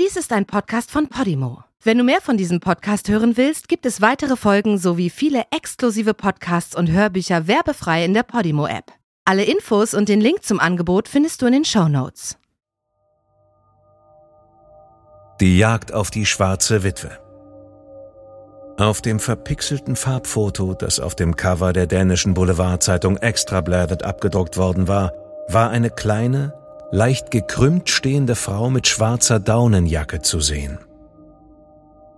Dies ist ein Podcast von Podimo. Wenn du mehr von diesem Podcast hören willst, gibt es weitere Folgen sowie viele exklusive Podcasts und Hörbücher werbefrei in der Podimo-App. Alle Infos und den Link zum Angebot findest du in den Show Notes. Die Jagd auf die schwarze Witwe. Auf dem verpixelten Farbfoto, das auf dem Cover der dänischen Boulevardzeitung Extrabladet abgedruckt worden war, war eine kleine, leicht gekrümmt stehende Frau mit schwarzer Daunenjacke zu sehen.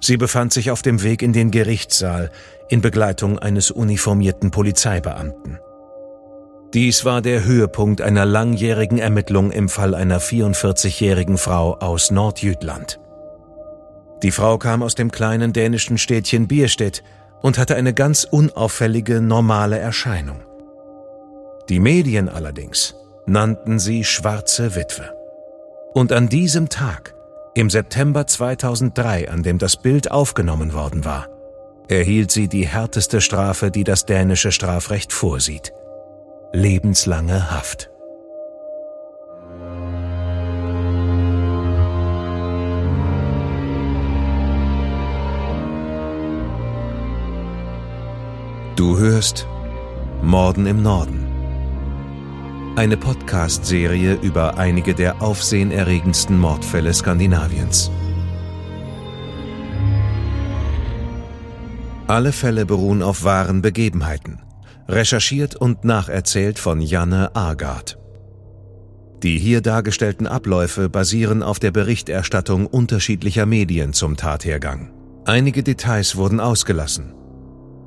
Sie befand sich auf dem Weg in den Gerichtssaal in Begleitung eines uniformierten Polizeibeamten. Dies war der Höhepunkt einer langjährigen Ermittlung im Fall einer 44-jährigen Frau aus Nordjütland. Die Frau kam aus dem kleinen dänischen Städtchen Bierstedt und hatte eine ganz unauffällige, normale Erscheinung. Die Medien allerdings nannten sie Schwarze Witwe. Und an diesem Tag, im September 2003, an dem das Bild aufgenommen worden war, erhielt sie die härteste Strafe, die das dänische Strafrecht vorsieht. Lebenslange Haft. Du hörst Morden im Norden eine Podcast-Serie über einige der aufsehenerregendsten Mordfälle Skandinaviens. Alle Fälle beruhen auf wahren Begebenheiten, recherchiert und nacherzählt von Janne Agard. Die hier dargestellten Abläufe basieren auf der Berichterstattung unterschiedlicher Medien zum Tathergang. Einige Details wurden ausgelassen.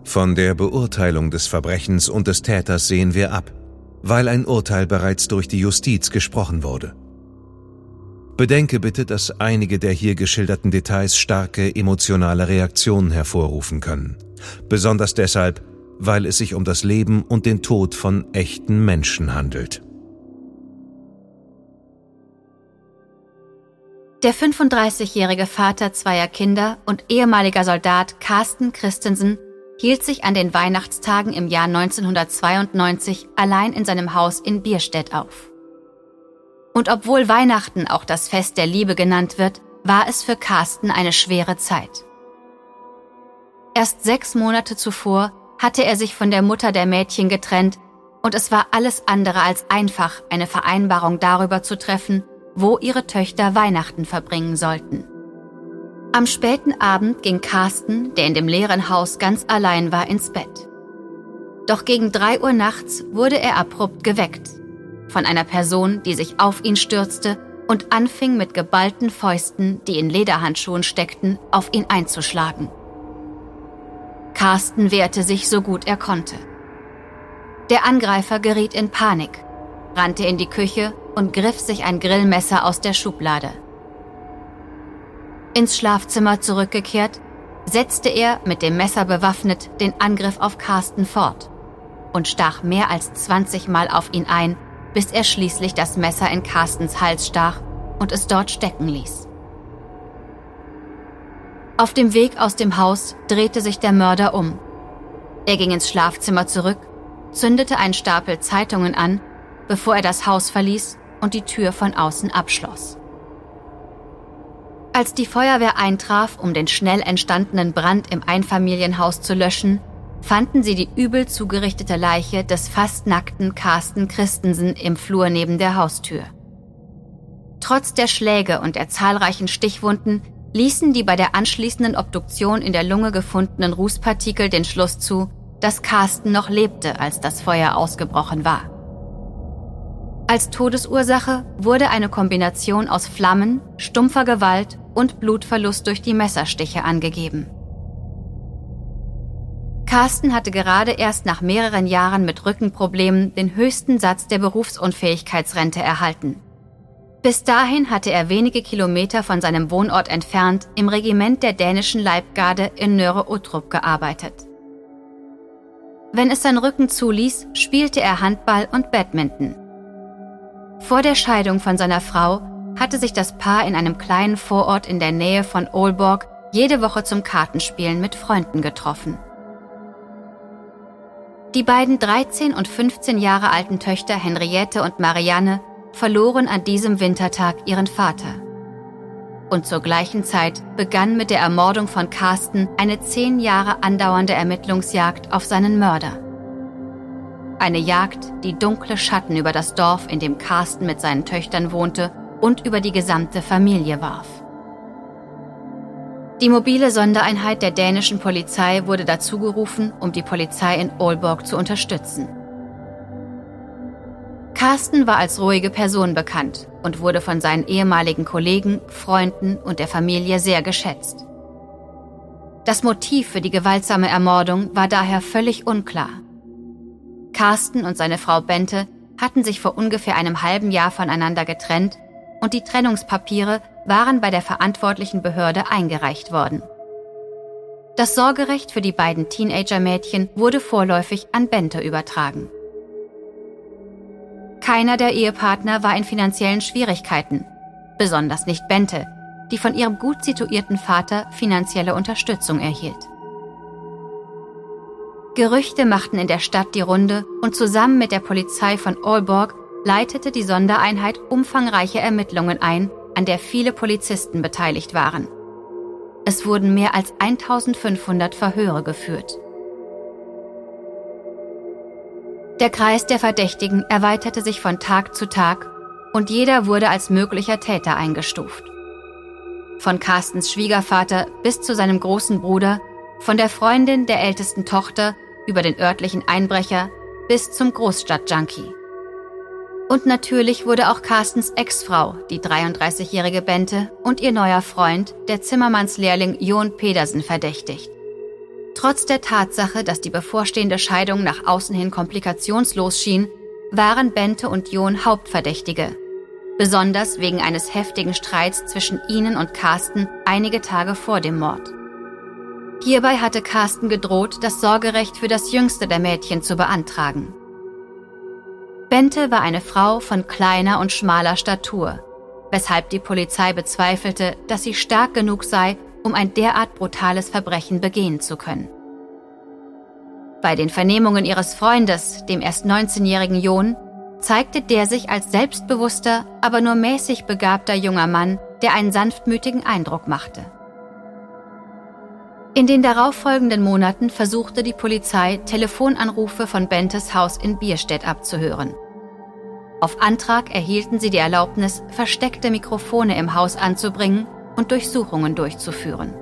Von der Beurteilung des Verbrechens und des Täters sehen wir ab weil ein Urteil bereits durch die Justiz gesprochen wurde. Bedenke bitte, dass einige der hier geschilderten Details starke emotionale Reaktionen hervorrufen können. Besonders deshalb, weil es sich um das Leben und den Tod von echten Menschen handelt. Der 35-jährige Vater zweier Kinder und ehemaliger Soldat Carsten Christensen hielt sich an den Weihnachtstagen im Jahr 1992 allein in seinem Haus in Bierstedt auf. Und obwohl Weihnachten auch das Fest der Liebe genannt wird, war es für Carsten eine schwere Zeit. Erst sechs Monate zuvor hatte er sich von der Mutter der Mädchen getrennt und es war alles andere als einfach, eine Vereinbarung darüber zu treffen, wo ihre Töchter Weihnachten verbringen sollten. Am späten Abend ging Carsten, der in dem leeren Haus ganz allein war, ins Bett. Doch gegen drei Uhr nachts wurde er abrupt geweckt von einer Person, die sich auf ihn stürzte und anfing mit geballten Fäusten, die in Lederhandschuhen steckten, auf ihn einzuschlagen. Carsten wehrte sich so gut er konnte. Der Angreifer geriet in Panik, rannte in die Küche und griff sich ein Grillmesser aus der Schublade. Ins Schlafzimmer zurückgekehrt, setzte er, mit dem Messer bewaffnet, den Angriff auf Carsten fort und stach mehr als 20 Mal auf ihn ein, bis er schließlich das Messer in Carstens Hals stach und es dort stecken ließ. Auf dem Weg aus dem Haus drehte sich der Mörder um. Er ging ins Schlafzimmer zurück, zündete einen Stapel Zeitungen an, bevor er das Haus verließ und die Tür von außen abschloss. Als die Feuerwehr eintraf, um den schnell entstandenen Brand im Einfamilienhaus zu löschen, fanden sie die übel zugerichtete Leiche des fast nackten Carsten Christensen im Flur neben der Haustür. Trotz der Schläge und der zahlreichen Stichwunden ließen die bei der anschließenden Obduktion in der Lunge gefundenen Rußpartikel den Schluss zu, dass Carsten noch lebte, als das Feuer ausgebrochen war. Als Todesursache wurde eine Kombination aus Flammen, stumpfer Gewalt und Blutverlust durch die Messerstiche angegeben. Carsten hatte gerade erst nach mehreren Jahren mit Rückenproblemen den höchsten Satz der Berufsunfähigkeitsrente erhalten. Bis dahin hatte er wenige Kilometer von seinem Wohnort entfernt im Regiment der dänischen Leibgarde in Nöre Uttrup gearbeitet. Wenn es sein Rücken zuließ, spielte er Handball und Badminton. Vor der Scheidung von seiner Frau hatte sich das Paar in einem kleinen Vorort in der Nähe von Aalborg jede Woche zum Kartenspielen mit Freunden getroffen. Die beiden 13 und 15 Jahre alten Töchter Henriette und Marianne verloren an diesem Wintertag ihren Vater. und zur gleichen Zeit begann mit der Ermordung von Carsten eine zehn Jahre andauernde Ermittlungsjagd auf seinen Mörder. Eine Jagd, die dunkle Schatten über das Dorf, in dem Carsten mit seinen Töchtern wohnte, und über die gesamte Familie warf. Die mobile Sondereinheit der dänischen Polizei wurde dazu gerufen, um die Polizei in Aalborg zu unterstützen. Carsten war als ruhige Person bekannt und wurde von seinen ehemaligen Kollegen, Freunden und der Familie sehr geschätzt. Das Motiv für die gewaltsame Ermordung war daher völlig unklar. Carsten und seine Frau Bente hatten sich vor ungefähr einem halben Jahr voneinander getrennt und die Trennungspapiere waren bei der verantwortlichen Behörde eingereicht worden. Das Sorgerecht für die beiden Teenager-Mädchen wurde vorläufig an Bente übertragen. Keiner der Ehepartner war in finanziellen Schwierigkeiten, besonders nicht Bente, die von ihrem gut situierten Vater finanzielle Unterstützung erhielt. Gerüchte machten in der Stadt die Runde und zusammen mit der Polizei von Aalborg leitete die Sondereinheit umfangreiche Ermittlungen ein, an der viele Polizisten beteiligt waren. Es wurden mehr als 1500 Verhöre geführt. Der Kreis der Verdächtigen erweiterte sich von Tag zu Tag und jeder wurde als möglicher Täter eingestuft. Von Carstens Schwiegervater bis zu seinem großen Bruder, von der Freundin der ältesten Tochter über den örtlichen Einbrecher bis zum Großstadtjunkie. Und natürlich wurde auch Carstens Ex-Frau, die 33-jährige Bente, und ihr neuer Freund, der Zimmermannslehrling Jon Pedersen, verdächtigt. Trotz der Tatsache, dass die bevorstehende Scheidung nach außen hin komplikationslos schien, waren Bente und Jon Hauptverdächtige. Besonders wegen eines heftigen Streits zwischen ihnen und Carsten einige Tage vor dem Mord. Hierbei hatte Carsten gedroht, das Sorgerecht für das jüngste der Mädchen zu beantragen. Bente war eine Frau von kleiner und schmaler Statur, weshalb die Polizei bezweifelte, dass sie stark genug sei, um ein derart brutales Verbrechen begehen zu können. Bei den Vernehmungen ihres Freundes, dem erst 19-jährigen John, zeigte der sich als selbstbewusster, aber nur mäßig begabter junger Mann, der einen sanftmütigen Eindruck machte. In den darauffolgenden Monaten versuchte die Polizei, Telefonanrufe von Bentes Haus in Bierstedt abzuhören. Auf Antrag erhielten sie die Erlaubnis, versteckte Mikrofone im Haus anzubringen und Durchsuchungen durchzuführen.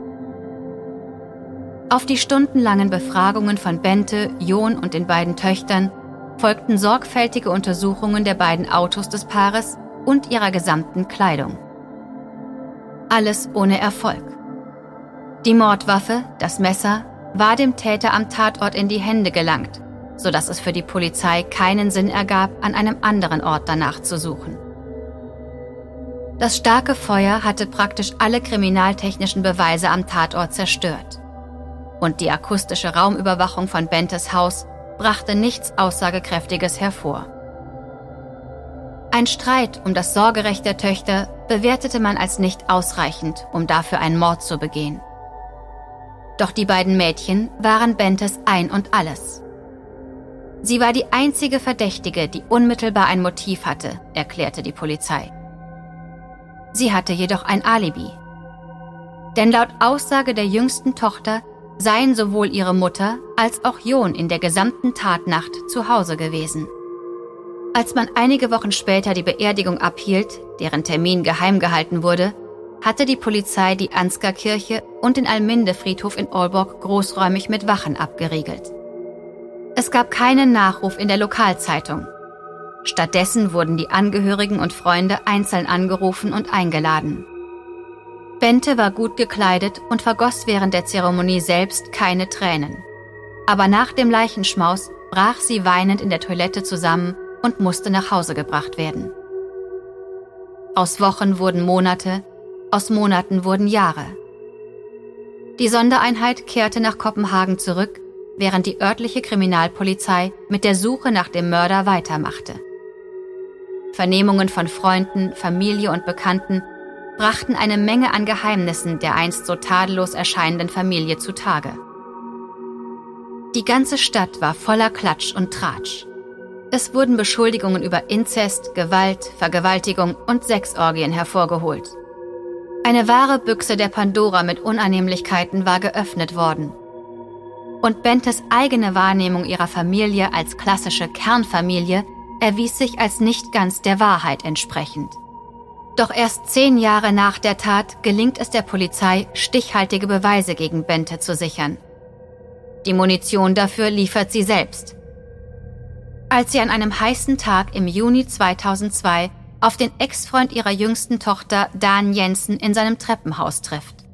Auf die stundenlangen Befragungen von Bente, John und den beiden Töchtern folgten sorgfältige Untersuchungen der beiden Autos des Paares und ihrer gesamten Kleidung. Alles ohne Erfolg. Die Mordwaffe, das Messer, war dem Täter am Tatort in die Hände gelangt, sodass es für die Polizei keinen Sinn ergab, an einem anderen Ort danach zu suchen. Das starke Feuer hatte praktisch alle kriminaltechnischen Beweise am Tatort zerstört. Und die akustische Raumüberwachung von Bentes Haus brachte nichts Aussagekräftiges hervor. Ein Streit um das Sorgerecht der Töchter bewertete man als nicht ausreichend, um dafür einen Mord zu begehen. Doch die beiden Mädchen waren Bentes ein und alles. Sie war die einzige Verdächtige, die unmittelbar ein Motiv hatte, erklärte die Polizei. Sie hatte jedoch ein Alibi. Denn laut Aussage der jüngsten Tochter seien sowohl ihre Mutter als auch John in der gesamten Tatnacht zu Hause gewesen. Als man einige Wochen später die Beerdigung abhielt, deren Termin geheim gehalten wurde, hatte die Polizei die Ansgar-Kirche und den Alminde-Friedhof in Aalborg großräumig mit Wachen abgeriegelt. Es gab keinen Nachruf in der Lokalzeitung. Stattdessen wurden die Angehörigen und Freunde einzeln angerufen und eingeladen. Bente war gut gekleidet und vergoss während der Zeremonie selbst keine Tränen. Aber nach dem Leichenschmaus brach sie weinend in der Toilette zusammen und musste nach Hause gebracht werden. Aus Wochen wurden Monate, aus Monaten wurden Jahre. Die Sondereinheit kehrte nach Kopenhagen zurück, während die örtliche Kriminalpolizei mit der Suche nach dem Mörder weitermachte. Vernehmungen von Freunden, Familie und Bekannten brachten eine Menge an Geheimnissen der einst so tadellos erscheinenden Familie zutage. Die ganze Stadt war voller Klatsch und Tratsch. Es wurden Beschuldigungen über Inzest, Gewalt, Vergewaltigung und Sexorgien hervorgeholt. Eine wahre Büchse der Pandora mit Unannehmlichkeiten war geöffnet worden. Und Bentes eigene Wahrnehmung ihrer Familie als klassische Kernfamilie erwies sich als nicht ganz der Wahrheit entsprechend. Doch erst zehn Jahre nach der Tat gelingt es der Polizei, stichhaltige Beweise gegen Bente zu sichern. Die Munition dafür liefert sie selbst. Als sie an einem heißen Tag im Juni 2002 auf den Ex-Freund ihrer jüngsten Tochter Dan Jensen in seinem Treppenhaus trifft.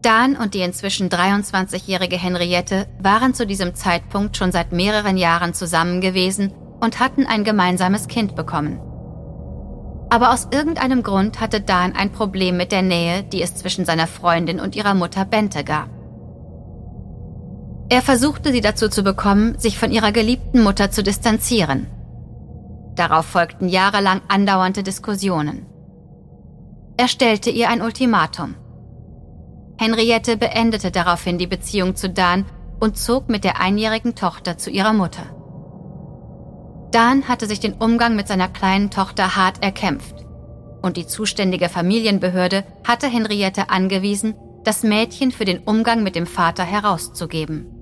Dan und die inzwischen 23-jährige Henriette waren zu diesem Zeitpunkt schon seit mehreren Jahren zusammen gewesen und hatten ein gemeinsames Kind bekommen. Aber aus irgendeinem Grund hatte Dan ein Problem mit der Nähe, die es zwischen seiner Freundin und ihrer Mutter Bente gab. Er versuchte sie dazu zu bekommen, sich von ihrer geliebten Mutter zu distanzieren. Darauf folgten jahrelang andauernde Diskussionen. Er stellte ihr ein Ultimatum. Henriette beendete daraufhin die Beziehung zu Dan und zog mit der einjährigen Tochter zu ihrer Mutter. Dan hatte sich den Umgang mit seiner kleinen Tochter hart erkämpft und die zuständige Familienbehörde hatte Henriette angewiesen, das Mädchen für den Umgang mit dem Vater herauszugeben.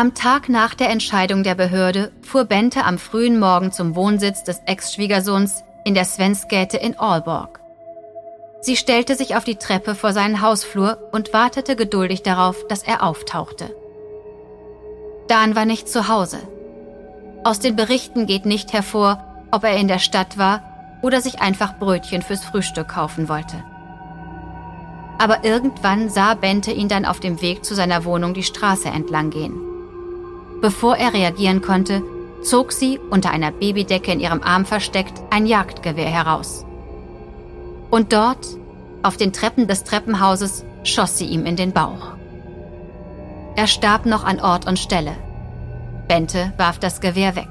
Am Tag nach der Entscheidung der Behörde fuhr Bente am frühen Morgen zum Wohnsitz des Ex-Schwiegersohns in der Svenskäte in Aalborg. Sie stellte sich auf die Treppe vor seinen Hausflur und wartete geduldig darauf, dass er auftauchte. Dan war nicht zu Hause. Aus den Berichten geht nicht hervor, ob er in der Stadt war oder sich einfach Brötchen fürs Frühstück kaufen wollte. Aber irgendwann sah Bente ihn dann auf dem Weg zu seiner Wohnung die Straße entlang gehen. Bevor er reagieren konnte, zog sie, unter einer Babydecke in ihrem Arm versteckt, ein Jagdgewehr heraus. Und dort, auf den Treppen des Treppenhauses, schoss sie ihm in den Bauch. Er starb noch an Ort und Stelle. Bente warf das Gewehr weg.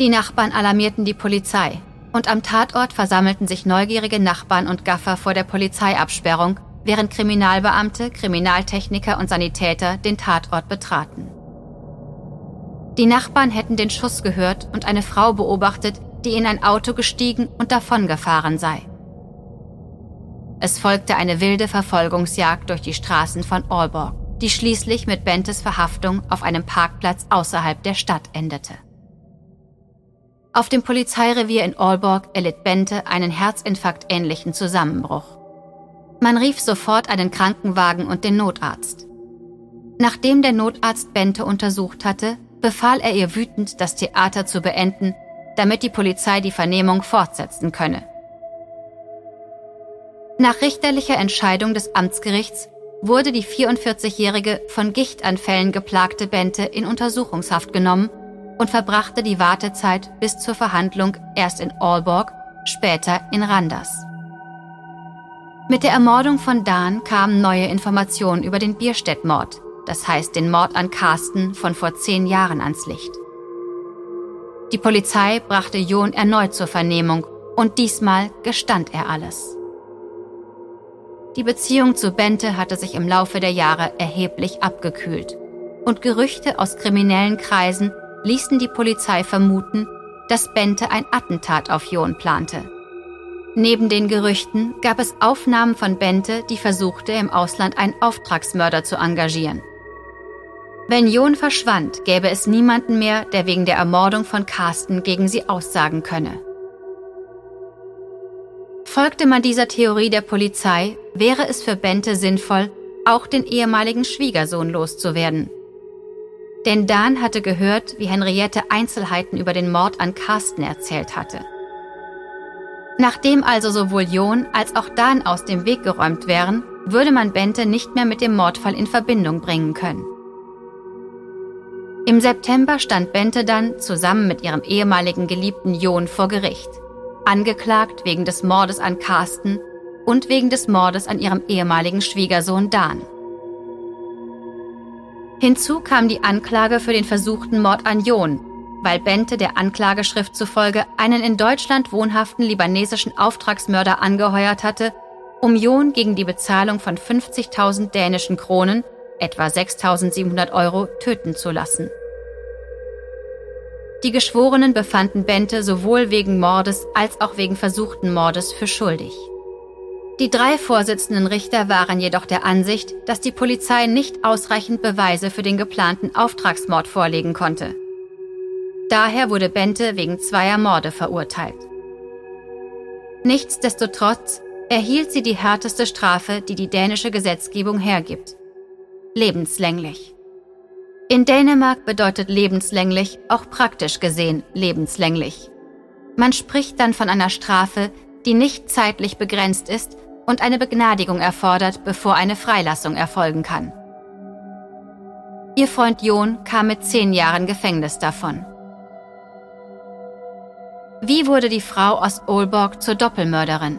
Die Nachbarn alarmierten die Polizei und am Tatort versammelten sich neugierige Nachbarn und Gaffer vor der Polizeiabsperrung, während Kriminalbeamte, Kriminaltechniker und Sanitäter den Tatort betraten. Die Nachbarn hätten den Schuss gehört und eine Frau beobachtet, die in ein Auto gestiegen und davongefahren sei. Es folgte eine wilde Verfolgungsjagd durch die Straßen von Aalborg die schließlich mit Bentes Verhaftung auf einem Parkplatz außerhalb der Stadt endete. Auf dem Polizeirevier in Aalborg erlitt Bente einen Herzinfarkt-ähnlichen Zusammenbruch. Man rief sofort einen Krankenwagen und den Notarzt. Nachdem der Notarzt Bente untersucht hatte, befahl er ihr wütend, das Theater zu beenden, damit die Polizei die Vernehmung fortsetzen könne. Nach richterlicher Entscheidung des Amtsgerichts wurde die 44-jährige von Gichtanfällen geplagte Bente in Untersuchungshaft genommen und verbrachte die Wartezeit bis zur Verhandlung erst in Aalborg, später in Randers. Mit der Ermordung von Dan kamen neue Informationen über den Bierstedt-Mord, das heißt den Mord an Carsten von vor zehn Jahren ans Licht. Die Polizei brachte John erneut zur Vernehmung und diesmal gestand er alles. Die Beziehung zu Bente hatte sich im Laufe der Jahre erheblich abgekühlt. Und Gerüchte aus kriminellen Kreisen ließen die Polizei vermuten, dass Bente ein Attentat auf John plante. Neben den Gerüchten gab es Aufnahmen von Bente, die versuchte, im Ausland einen Auftragsmörder zu engagieren. Wenn John verschwand, gäbe es niemanden mehr, der wegen der Ermordung von Carsten gegen sie aussagen könne. Folgte man dieser Theorie der Polizei, wäre es für Bente sinnvoll, auch den ehemaligen Schwiegersohn loszuwerden. Denn Dan hatte gehört, wie Henriette Einzelheiten über den Mord an Carsten erzählt hatte. Nachdem also sowohl John als auch Dan aus dem Weg geräumt wären, würde man Bente nicht mehr mit dem Mordfall in Verbindung bringen können. Im September stand Bente dann zusammen mit ihrem ehemaligen Geliebten John vor Gericht angeklagt wegen des Mordes an Carsten und wegen des Mordes an ihrem ehemaligen Schwiegersohn Dan. Hinzu kam die Anklage für den versuchten Mord an John, weil Bente der Anklageschrift zufolge einen in Deutschland wohnhaften libanesischen Auftragsmörder angeheuert hatte, um John gegen die Bezahlung von 50.000 dänischen Kronen, etwa 6.700 Euro, töten zu lassen. Die Geschworenen befanden Bente sowohl wegen Mordes als auch wegen versuchten Mordes für schuldig. Die drei Vorsitzenden Richter waren jedoch der Ansicht, dass die Polizei nicht ausreichend Beweise für den geplanten Auftragsmord vorlegen konnte. Daher wurde Bente wegen zweier Morde verurteilt. Nichtsdestotrotz erhielt sie die härteste Strafe, die die dänische Gesetzgebung hergibt. Lebenslänglich. In Dänemark bedeutet lebenslänglich auch praktisch gesehen lebenslänglich. Man spricht dann von einer Strafe, die nicht zeitlich begrenzt ist und eine Begnadigung erfordert, bevor eine Freilassung erfolgen kann. Ihr Freund John kam mit zehn Jahren Gefängnis davon. Wie wurde die Frau aus Olborg zur Doppelmörderin?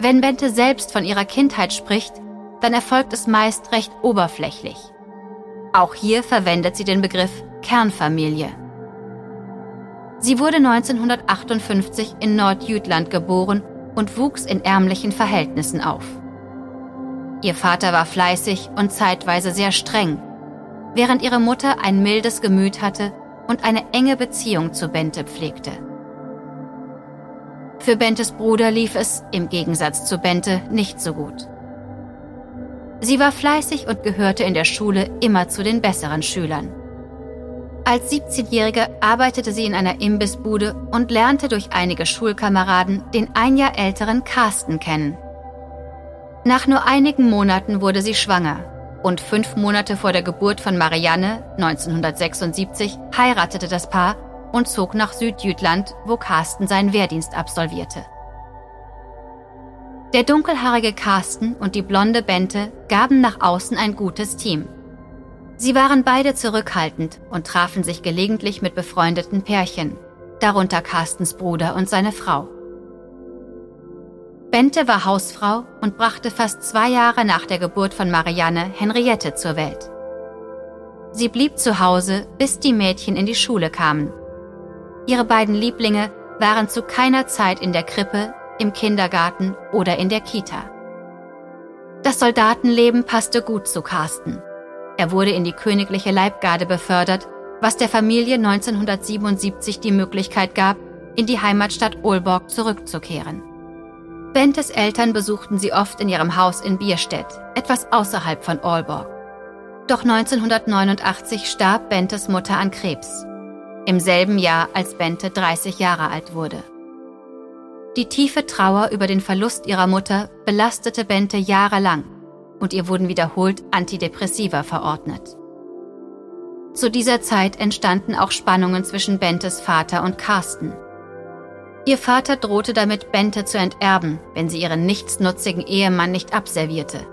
Wenn Bente selbst von ihrer Kindheit spricht, dann erfolgt es meist recht oberflächlich. Auch hier verwendet sie den Begriff Kernfamilie. Sie wurde 1958 in Nordjütland geboren und wuchs in ärmlichen Verhältnissen auf. Ihr Vater war fleißig und zeitweise sehr streng, während ihre Mutter ein mildes Gemüt hatte und eine enge Beziehung zu Bente pflegte. Für Bentes Bruder lief es, im Gegensatz zu Bente, nicht so gut. Sie war fleißig und gehörte in der Schule immer zu den besseren Schülern. Als 17-Jährige arbeitete sie in einer Imbissbude und lernte durch einige Schulkameraden den ein Jahr älteren Carsten kennen. Nach nur einigen Monaten wurde sie schwanger und fünf Monate vor der Geburt von Marianne 1976 heiratete das Paar und zog nach Südjütland, wo Carsten seinen Wehrdienst absolvierte. Der dunkelhaarige Carsten und die blonde Bente gaben nach außen ein gutes Team. Sie waren beide zurückhaltend und trafen sich gelegentlich mit befreundeten Pärchen, darunter Carstens Bruder und seine Frau. Bente war Hausfrau und brachte fast zwei Jahre nach der Geburt von Marianne Henriette zur Welt. Sie blieb zu Hause, bis die Mädchen in die Schule kamen Ihre beiden Lieblinge waren zu keiner Zeit in der Krippe, im Kindergarten oder in der Kita. Das Soldatenleben passte gut zu Carsten. Er wurde in die königliche Leibgarde befördert, was der Familie 1977 die Möglichkeit gab, in die Heimatstadt Olborg zurückzukehren. Bentes Eltern besuchten sie oft in ihrem Haus in Bierstedt, etwas außerhalb von Olborg. Doch 1989 starb Bentes Mutter an Krebs im selben Jahr als Bente 30 Jahre alt wurde. Die tiefe Trauer über den Verlust ihrer Mutter belastete Bente jahrelang und ihr wurden wiederholt Antidepressiva verordnet. Zu dieser Zeit entstanden auch Spannungen zwischen Bentes Vater und Carsten. Ihr Vater drohte damit, Bente zu enterben, wenn sie ihren nichtsnutzigen Ehemann nicht abservierte.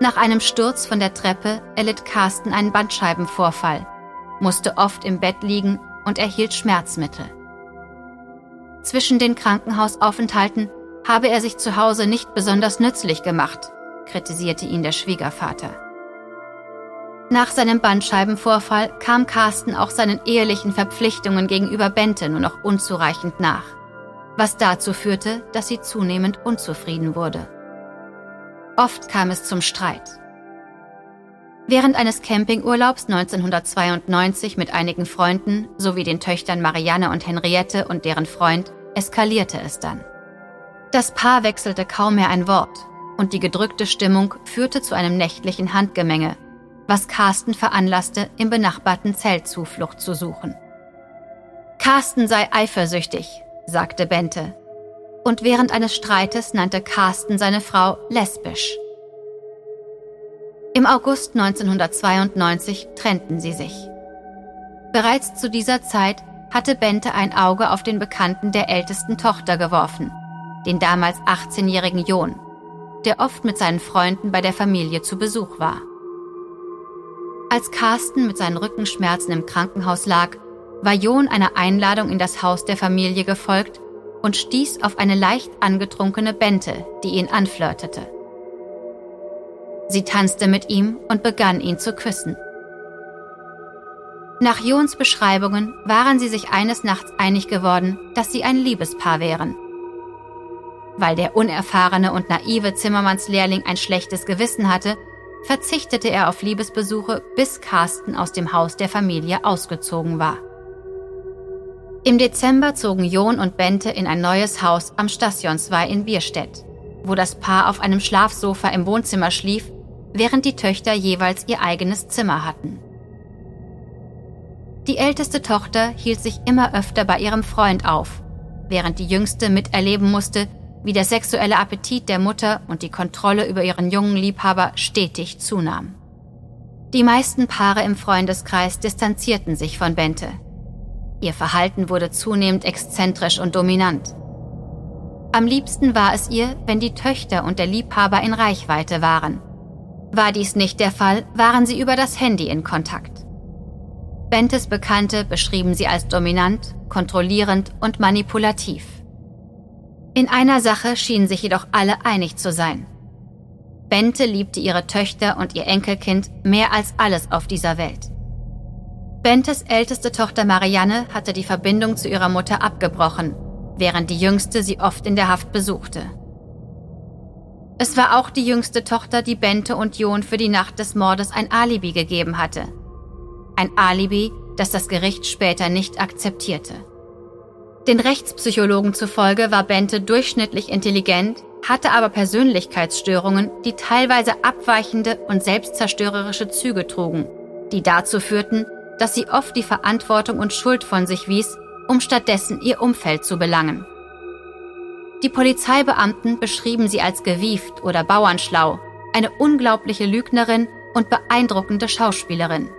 Nach einem Sturz von der Treppe erlitt Carsten einen Bandscheibenvorfall musste oft im Bett liegen und erhielt Schmerzmittel. Zwischen den Krankenhausaufenthalten habe er sich zu Hause nicht besonders nützlich gemacht, kritisierte ihn der Schwiegervater. Nach seinem Bandscheibenvorfall kam Carsten auch seinen ehelichen Verpflichtungen gegenüber Bente nur noch unzureichend nach, was dazu führte, dass sie zunehmend unzufrieden wurde. Oft kam es zum Streit. Während eines Campingurlaubs 1992 mit einigen Freunden sowie den Töchtern Marianne und Henriette und deren Freund eskalierte es dann. Das Paar wechselte kaum mehr ein Wort und die gedrückte Stimmung führte zu einem nächtlichen Handgemenge, was Carsten veranlasste, im benachbarten Zelt Zuflucht zu suchen. Carsten sei eifersüchtig, sagte Bente. Und während eines Streites nannte Carsten seine Frau lesbisch. Im August 1992 trennten sie sich. Bereits zu dieser Zeit hatte Bente ein Auge auf den Bekannten der ältesten Tochter geworfen, den damals 18-jährigen John, der oft mit seinen Freunden bei der Familie zu Besuch war. Als Carsten mit seinen Rückenschmerzen im Krankenhaus lag, war John einer Einladung in das Haus der Familie gefolgt und stieß auf eine leicht angetrunkene Bente, die ihn anflirtete. Sie tanzte mit ihm und begann ihn zu küssen. Nach Jons Beschreibungen waren sie sich eines Nachts einig geworden, dass sie ein Liebespaar wären. Weil der unerfahrene und naive Zimmermannslehrling ein schlechtes Gewissen hatte, verzichtete er auf Liebesbesuche, bis Carsten aus dem Haus der Familie ausgezogen war. Im Dezember zogen Jon und Bente in ein neues Haus am Stationswei in Bierstedt, wo das Paar auf einem Schlafsofa im Wohnzimmer schlief, während die Töchter jeweils ihr eigenes Zimmer hatten. Die älteste Tochter hielt sich immer öfter bei ihrem Freund auf, während die jüngste miterleben musste, wie der sexuelle Appetit der Mutter und die Kontrolle über ihren jungen Liebhaber stetig zunahm. Die meisten Paare im Freundeskreis distanzierten sich von Bente. Ihr Verhalten wurde zunehmend exzentrisch und dominant. Am liebsten war es ihr, wenn die Töchter und der Liebhaber in Reichweite waren. War dies nicht der Fall, waren sie über das Handy in Kontakt. Bentes Bekannte beschrieben sie als dominant, kontrollierend und manipulativ. In einer Sache schienen sich jedoch alle einig zu sein. Bente liebte ihre Töchter und ihr Enkelkind mehr als alles auf dieser Welt. Bentes älteste Tochter Marianne hatte die Verbindung zu ihrer Mutter abgebrochen, während die jüngste sie oft in der Haft besuchte. Es war auch die jüngste Tochter, die Bente und John für die Nacht des Mordes ein Alibi gegeben hatte – ein Alibi, das das Gericht später nicht akzeptierte. Den Rechtspsychologen zufolge war Bente durchschnittlich intelligent, hatte aber Persönlichkeitsstörungen, die teilweise abweichende und selbstzerstörerische Züge trugen, die dazu führten, dass sie oft die Verantwortung und Schuld von sich wies, um stattdessen ihr Umfeld zu belangen. Die Polizeibeamten beschrieben sie als gewieft oder bauernschlau, eine unglaubliche Lügnerin und beeindruckende Schauspielerin.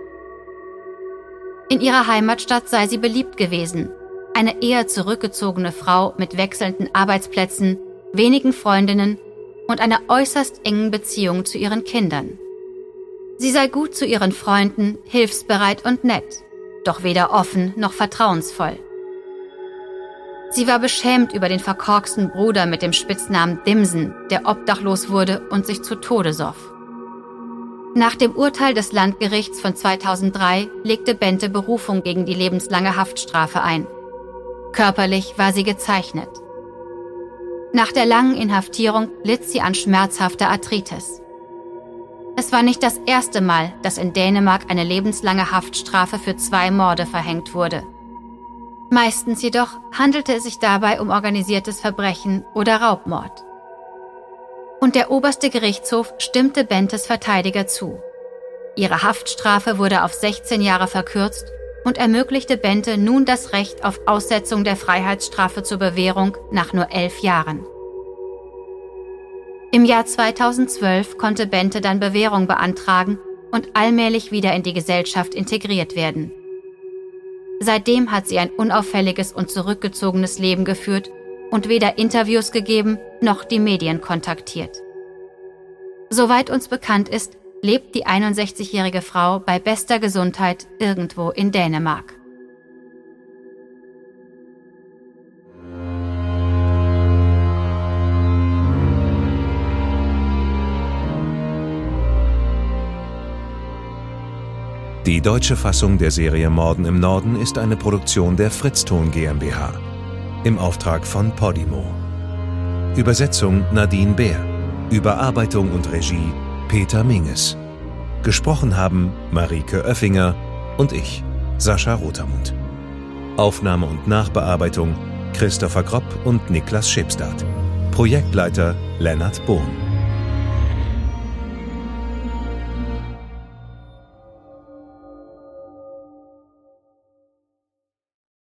In ihrer Heimatstadt sei sie beliebt gewesen. Eine eher zurückgezogene Frau mit wechselnden Arbeitsplätzen, wenigen Freundinnen und einer äußerst engen Beziehung zu ihren Kindern. Sie sei gut zu ihren Freunden, hilfsbereit und nett, doch weder offen noch vertrauensvoll. Sie war beschämt über den verkorksten Bruder mit dem Spitznamen Dimsen, der obdachlos wurde und sich zu Tode soff. Nach dem Urteil des Landgerichts von 2003 legte Bente Berufung gegen die lebenslange Haftstrafe ein. Körperlich war sie gezeichnet. Nach der langen Inhaftierung litt sie an schmerzhafter Arthritis. Es war nicht das erste Mal, dass in Dänemark eine lebenslange Haftstrafe für zwei Morde verhängt wurde. Meistens jedoch handelte es sich dabei um organisiertes Verbrechen oder Raubmord und der oberste Gerichtshof stimmte Bentes Verteidiger zu. Ihre Haftstrafe wurde auf 16 Jahre verkürzt und ermöglichte Bente nun das Recht auf Aussetzung der Freiheitsstrafe zur Bewährung nach nur elf Jahren. Im Jahr 2012 konnte Bente dann Bewährung beantragen und allmählich wieder in die Gesellschaft integriert werden. Seitdem hat sie ein unauffälliges und zurückgezogenes Leben geführt und weder Interviews gegeben noch die Medien kontaktiert. Soweit uns bekannt ist, lebt die 61-jährige Frau bei bester Gesundheit irgendwo in Dänemark. Die deutsche Fassung der Serie Morden im Norden ist eine Produktion der Fritzton GmbH im Auftrag von Podimo. Übersetzung Nadine Bär. Überarbeitung und Regie Peter Minges. Gesprochen haben Marike Oeffinger und ich, Sascha Rotermund. Aufnahme und Nachbearbeitung Christopher Kropp und Niklas Schipstadt. Projektleiter Lennart Bohn.